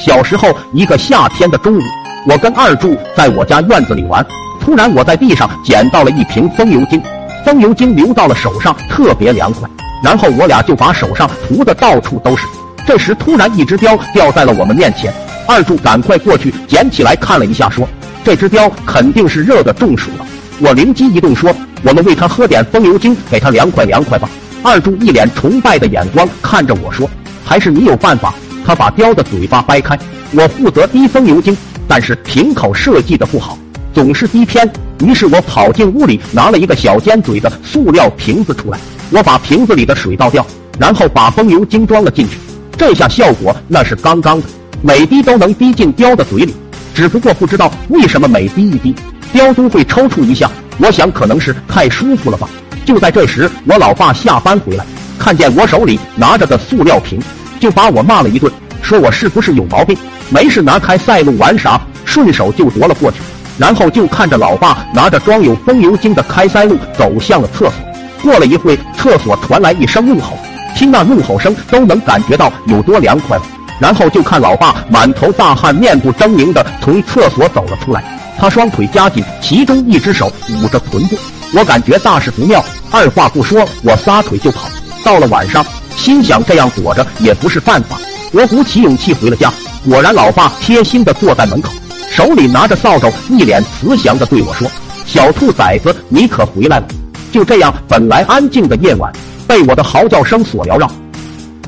小时候一个夏天的中午，我跟二柱在我家院子里玩，突然我在地上捡到了一瓶风油精，风油精流到了手上，特别凉快。然后我俩就把手上涂的到处都是。这时突然一只雕掉在了我们面前，二柱赶快过去捡起来看了一下，说：“这只雕肯定是热的中暑了。”我灵机一动说：“我们喂它喝点风油精，给它凉快凉快吧。”二柱一脸崇拜的眼光看着我说：“还是你有办法。”他把雕的嘴巴掰开，我负责滴风油精，但是瓶口设计的不好，总是滴偏。于是我跑进屋里，拿了一个小尖嘴的塑料瓶子出来，我把瓶子里的水倒掉，然后把风油精装了进去。这下效果那是刚刚的，每滴都能滴进雕的嘴里。只不过不知道为什么每滴一滴，雕都会抽搐一下。我想可能是太舒服了吧。就在这时，我老爸下班回来，看见我手里拿着的塑料瓶。就把我骂了一顿，说我是不是有毛病？没事拿开赛璐玩啥？顺手就夺了过去，然后就看着老爸拿着装有风油精的开塞露走向了厕所。过了一会，厕所传来一声怒吼，听那怒吼声都能感觉到有多凉快。然后就看老爸满头大汗、面部狰狞的从厕所走了出来，他双腿夹紧，其中一只手捂着臀部。我感觉大事不妙，二话不说，我撒腿就跑。到了晚上。心想这样躲着也不是办法，我鼓起勇气回了家。果然，老爸贴心的坐在门口，手里拿着扫帚，一脸慈祥的对我说：“小兔崽子，你可回来了。”就这样，本来安静的夜晚被我的嚎叫声所缭绕。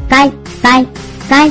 该该该。